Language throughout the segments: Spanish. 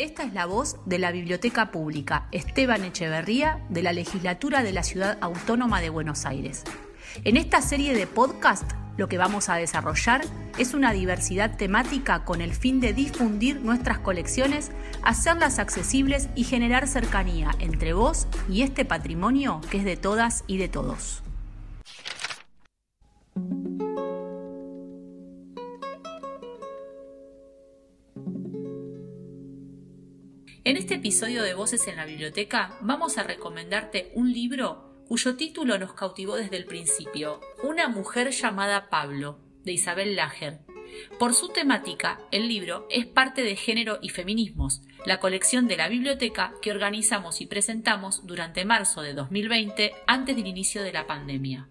Esta es la voz de la Biblioteca Pública Esteban Echeverría de la Legislatura de la Ciudad Autónoma de Buenos Aires. En esta serie de podcast lo que vamos a desarrollar es una diversidad temática con el fin de difundir nuestras colecciones, hacerlas accesibles y generar cercanía entre vos y este patrimonio que es de todas y de todos. En este episodio de Voces en la Biblioteca vamos a recomendarte un libro cuyo título nos cautivó desde el principio, Una mujer llamada Pablo, de Isabel Lager. Por su temática, el libro es parte de Género y Feminismos, la colección de la biblioteca que organizamos y presentamos durante marzo de 2020 antes del inicio de la pandemia.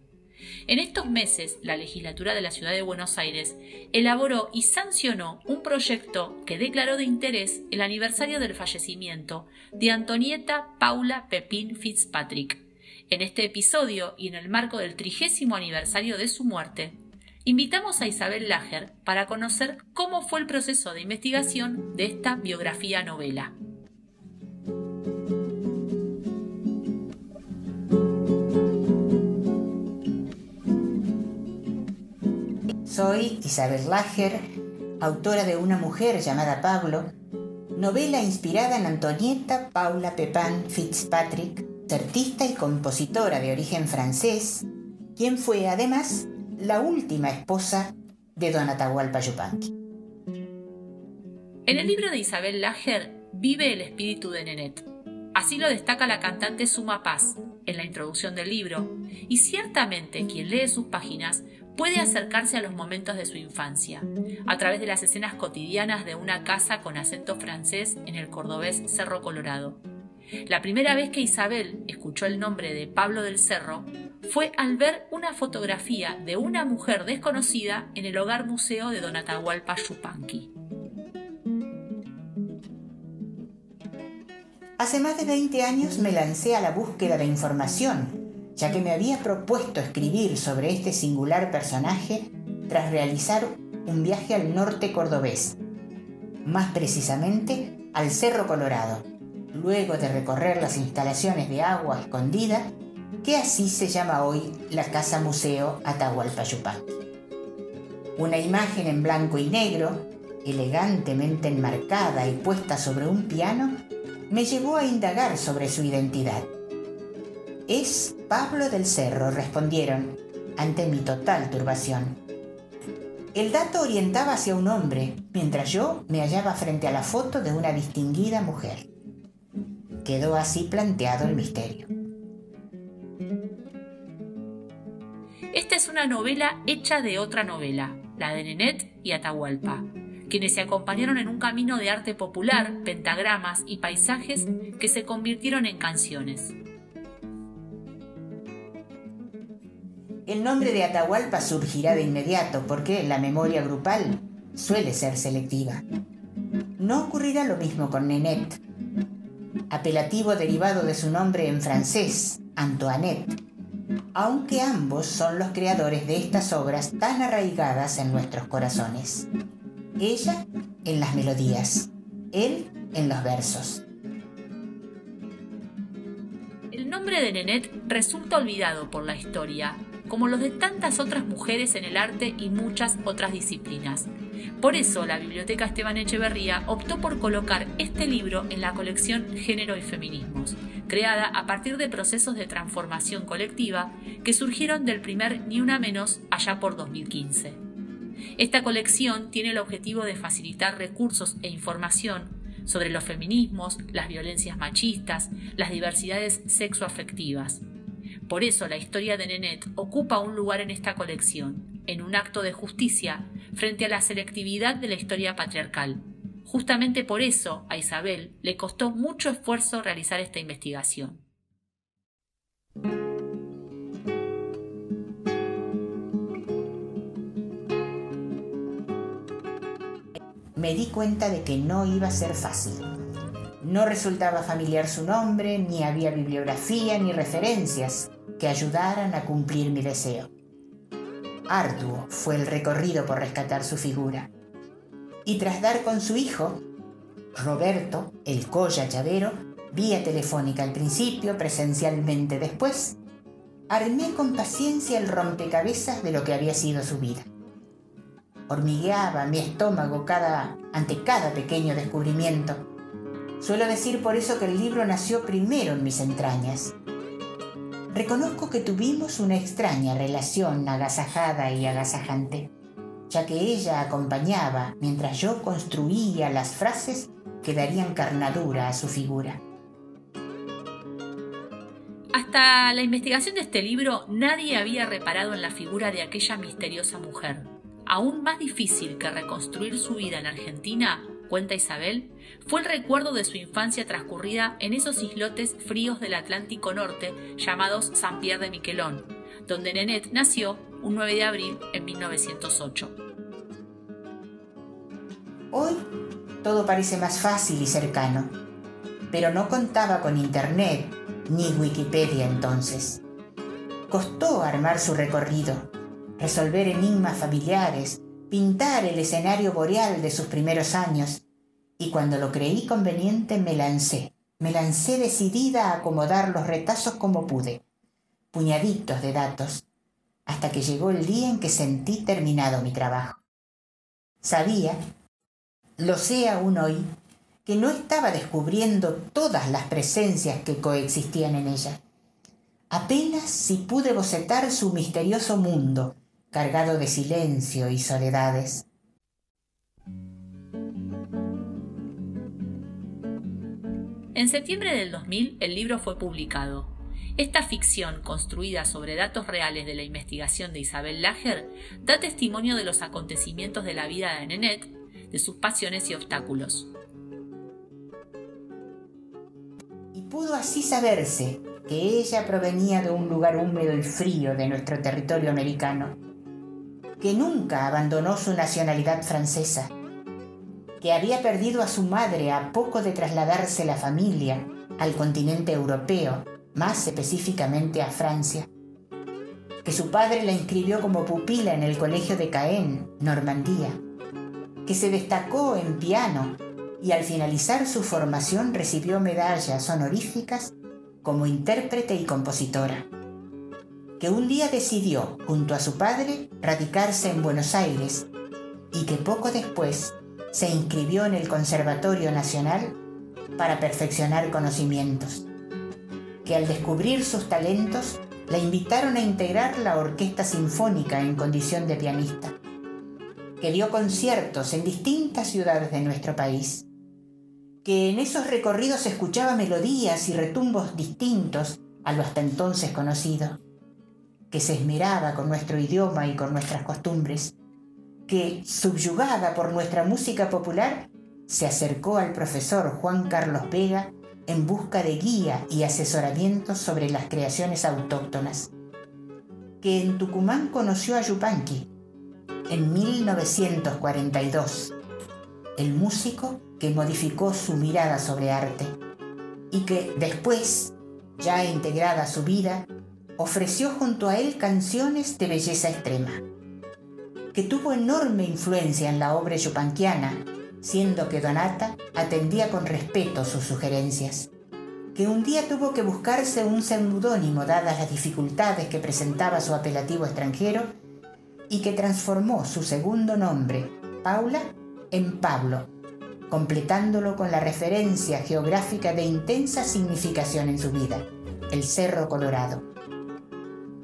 En estos meses, la legislatura de la Ciudad de Buenos Aires elaboró y sancionó un proyecto que declaró de interés el aniversario del fallecimiento de Antonieta Paula Pepín Fitzpatrick. En este episodio y en el marco del trigésimo aniversario de su muerte, invitamos a Isabel Lager para conocer cómo fue el proceso de investigación de esta biografía novela. Soy Isabel Lager, autora de Una mujer llamada Pablo, novela inspirada en Antonieta Paula Pepin Fitzpatrick, artista y compositora de origen francés, quien fue además la última esposa de Don Atahualpa. En el libro de Isabel Lager vive el espíritu de Nenet. Así lo destaca la cantante Suma Paz en la introducción del libro, y ciertamente quien lee sus páginas puede acercarse a los momentos de su infancia, a través de las escenas cotidianas de una casa con acento francés en el cordobés Cerro Colorado. La primera vez que Isabel escuchó el nombre de Pablo del Cerro fue al ver una fotografía de una mujer desconocida en el hogar museo de Don Atahualpa Yupanqui. Hace más de 20 años me lancé a la búsqueda de información ya que me había propuesto escribir sobre este singular personaje tras realizar un viaje al norte cordobés, más precisamente al Cerro Colorado, luego de recorrer las instalaciones de agua escondida, que así se llama hoy la Casa Museo Atahualpa Yupanqui. Una imagen en blanco y negro, elegantemente enmarcada y puesta sobre un piano, me llevó a indagar sobre su identidad es Pablo del Cerro, respondieron, ante mi total turbación. El dato orientaba hacia un hombre, mientras yo me hallaba frente a la foto de una distinguida mujer. Quedó así planteado el misterio. Esta es una novela hecha de otra novela, la de Nenet y Atahualpa, quienes se acompañaron en un camino de arte popular, pentagramas y paisajes que se convirtieron en canciones. El nombre de Atahualpa surgirá de inmediato porque la memoria grupal suele ser selectiva. No ocurrirá lo mismo con Nenet, apelativo derivado de su nombre en francés, Antoinette, aunque ambos son los creadores de estas obras tan arraigadas en nuestros corazones. Ella en las melodías, él en los versos. El nombre de Nenet resulta olvidado por la historia como los de tantas otras mujeres en el arte y muchas otras disciplinas. Por eso la Biblioteca Esteban Echeverría optó por colocar este libro en la colección Género y Feminismos, creada a partir de procesos de transformación colectiva que surgieron del primer Ni Una Menos allá por 2015. Esta colección tiene el objetivo de facilitar recursos e información sobre los feminismos, las violencias machistas, las diversidades sexoafectivas, por eso la historia de Nenet ocupa un lugar en esta colección, en un acto de justicia frente a la selectividad de la historia patriarcal. Justamente por eso a Isabel le costó mucho esfuerzo realizar esta investigación. Me di cuenta de que no iba a ser fácil. No resultaba familiar su nombre, ni había bibliografía ni referencias que ayudaran a cumplir mi deseo. Arduo fue el recorrido por rescatar su figura. Y tras dar con su hijo, Roberto, el Colla Llavero, vía telefónica al principio, presencialmente después, armé con paciencia el rompecabezas de lo que había sido su vida. Hormigueaba mi estómago ante cada pequeño descubrimiento. Suelo decir por eso que el libro nació primero en mis entrañas. Reconozco que tuvimos una extraña relación agasajada y agasajante, ya que ella acompañaba mientras yo construía las frases que darían carnadura a su figura. Hasta la investigación de este libro nadie había reparado en la figura de aquella misteriosa mujer. Aún más difícil que reconstruir su vida en Argentina, cuenta Isabel, fue el recuerdo de su infancia transcurrida en esos islotes fríos del Atlántico Norte llamados San Pierre de Miquelón, donde Nenet nació un 9 de abril en 1908. Hoy todo parece más fácil y cercano, pero no contaba con Internet ni Wikipedia entonces. Costó armar su recorrido, resolver enigmas familiares, pintar el escenario boreal de sus primeros años, y cuando lo creí conveniente me lancé, me lancé decidida a acomodar los retazos como pude, puñaditos de datos, hasta que llegó el día en que sentí terminado mi trabajo. Sabía, lo sé aún hoy, que no estaba descubriendo todas las presencias que coexistían en ella. Apenas si pude bocetar su misterioso mundo, cargado de silencio y soledades. En septiembre del 2000 el libro fue publicado. Esta ficción, construida sobre datos reales de la investigación de Isabel Lager, da testimonio de los acontecimientos de la vida de Nenet, de sus pasiones y obstáculos. pudo así saberse que ella provenía de un lugar húmedo y frío de nuestro territorio americano, que nunca abandonó su nacionalidad francesa, que había perdido a su madre a poco de trasladarse la familia al continente europeo, más específicamente a Francia, que su padre la inscribió como pupila en el colegio de Caen, Normandía, que se destacó en piano y al finalizar su formación recibió medallas honoríficas como intérprete y compositora. Que un día decidió, junto a su padre, radicarse en Buenos Aires y que poco después se inscribió en el Conservatorio Nacional para perfeccionar conocimientos. Que al descubrir sus talentos la invitaron a integrar la Orquesta Sinfónica en condición de pianista. Que dio conciertos en distintas ciudades de nuestro país que en esos recorridos escuchaba melodías y retumbos distintos a lo hasta entonces conocido, que se esmeraba con nuestro idioma y con nuestras costumbres, que, subyugada por nuestra música popular, se acercó al profesor Juan Carlos Vega en busca de guía y asesoramiento sobre las creaciones autóctonas, que en Tucumán conoció a Yupanqui en 1942, el músico que modificó su mirada sobre arte y que después, ya integrada a su vida, ofreció junto a él canciones de belleza extrema, que tuvo enorme influencia en la obra yupanquiana, siendo que Donata atendía con respeto sus sugerencias, que un día tuvo que buscarse un seudónimo dadas las dificultades que presentaba su apelativo extranjero y que transformó su segundo nombre, Paula, en Pablo, completándolo con la referencia geográfica de intensa significación en su vida, el Cerro Colorado,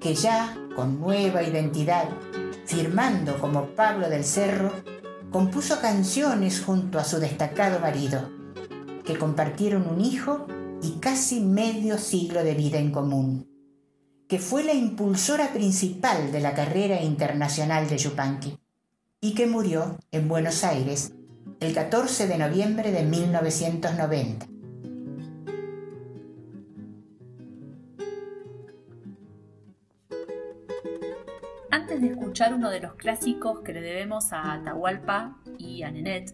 que ya, con nueva identidad, firmando como Pablo del Cerro, compuso canciones junto a su destacado marido, que compartieron un hijo y casi medio siglo de vida en común, que fue la impulsora principal de la carrera internacional de Yupanqui y que murió en Buenos Aires el 14 de noviembre de 1990. Antes de escuchar uno de los clásicos que le debemos a Atahualpa y a Nenet,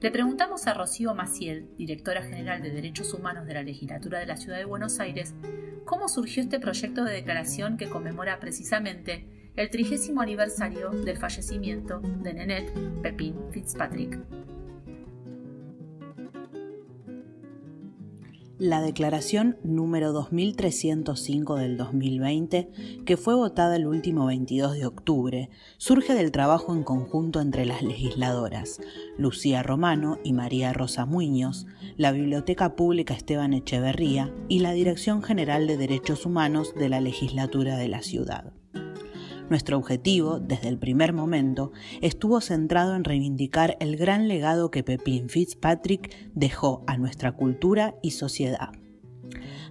le preguntamos a Rocío Maciel, directora general de Derechos Humanos de la Legislatura de la Ciudad de Buenos Aires, cómo surgió este proyecto de declaración que conmemora precisamente el trigésimo aniversario del fallecimiento de Nenet Pepín Fitzpatrick. La declaración número 2305 del 2020, que fue votada el último 22 de octubre, surge del trabajo en conjunto entre las legisladoras Lucía Romano y María Rosa Muñoz, la Biblioteca Pública Esteban Echeverría y la Dirección General de Derechos Humanos de la Legislatura de la Ciudad. Nuestro objetivo, desde el primer momento, estuvo centrado en reivindicar el gran legado que Pepín Fitzpatrick dejó a nuestra cultura y sociedad.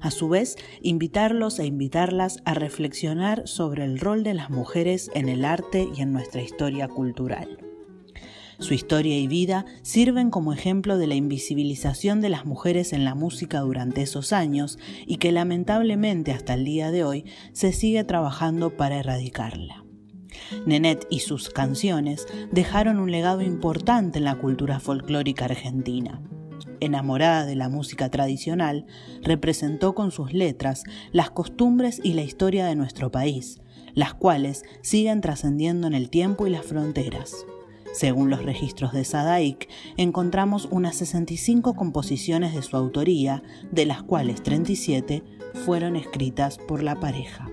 A su vez, invitarlos e invitarlas a reflexionar sobre el rol de las mujeres en el arte y en nuestra historia cultural. Su historia y vida sirven como ejemplo de la invisibilización de las mujeres en la música durante esos años y que lamentablemente hasta el día de hoy se sigue trabajando para erradicarla. Nenet y sus canciones dejaron un legado importante en la cultura folclórica argentina. Enamorada de la música tradicional, representó con sus letras las costumbres y la historia de nuestro país, las cuales siguen trascendiendo en el tiempo y las fronteras. Según los registros de Sadaik, encontramos unas 65 composiciones de su autoría, de las cuales 37 fueron escritas por la pareja.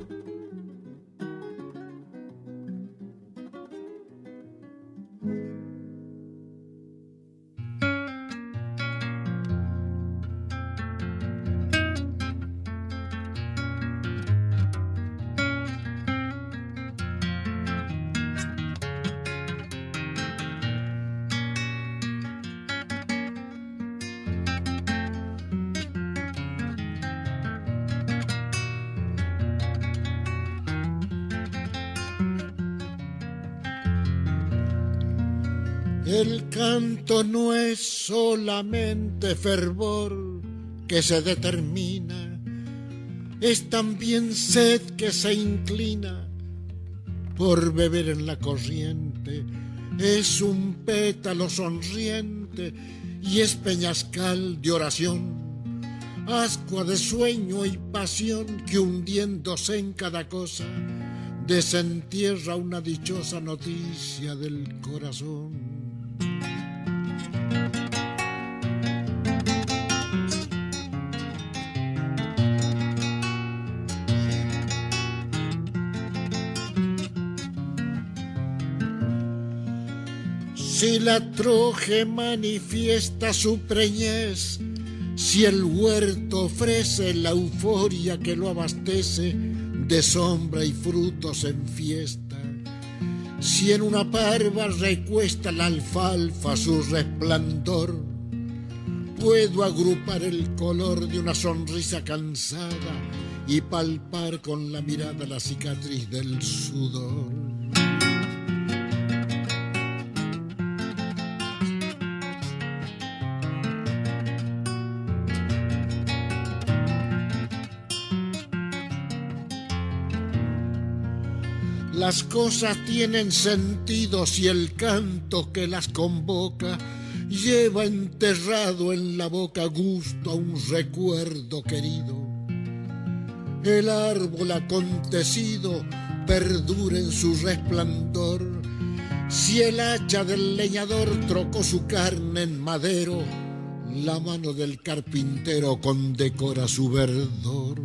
El canto no es solamente fervor que se determina, es también sed que se inclina por beber en la corriente, es un pétalo sonriente y es peñascal de oración, ascua de sueño y pasión que hundiéndose en cada cosa desentierra una dichosa noticia del corazón. Si la troje manifiesta su preñez, si el huerto ofrece la euforia que lo abastece de sombra y frutos en fiesta, si en una parva recuesta la alfalfa su resplandor, puedo agrupar el color de una sonrisa cansada y palpar con la mirada la cicatriz del sudor. Las cosas tienen sentido si el canto que las convoca lleva enterrado en la boca gusto a un recuerdo querido. El árbol acontecido perdura en su resplandor. Si el hacha del leñador trocó su carne en madero, la mano del carpintero condecora su verdor.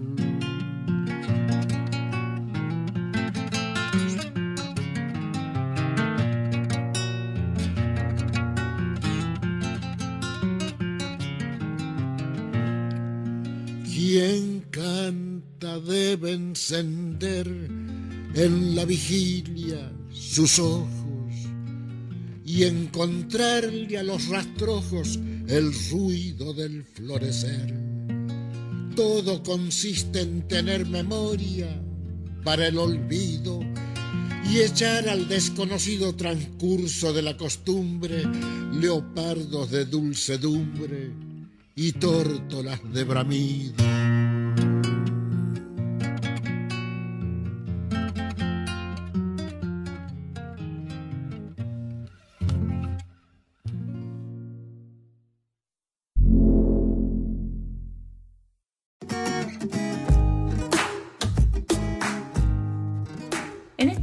En la vigilia sus ojos y encontrarle a los rastrojos el ruido del florecer. Todo consiste en tener memoria para el olvido y echar al desconocido transcurso de la costumbre leopardos de dulcedumbre y tórtolas de bramido.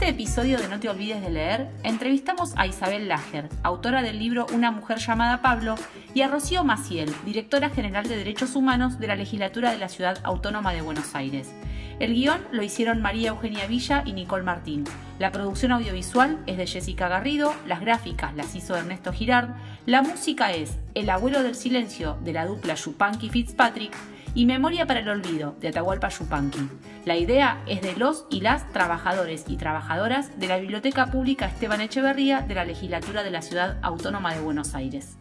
Este episodio de No te olvides de leer, entrevistamos a Isabel Lager, autora del libro Una mujer llamada Pablo, y a Rocío Maciel, directora general de Derechos Humanos de la Legislatura de la Ciudad Autónoma de Buenos Aires. El guion lo hicieron María Eugenia Villa y Nicole Martín. La producción audiovisual es de Jessica Garrido, las gráficas las hizo Ernesto Girard, la música es El abuelo del silencio de la dupla Yupanqui Fitzpatrick y Memoria para el Olvido, de Atahualpa Yupanqui. La idea es de los y las trabajadores y trabajadoras de la Biblioteca Pública Esteban Echeverría de la Legislatura de la Ciudad Autónoma de Buenos Aires.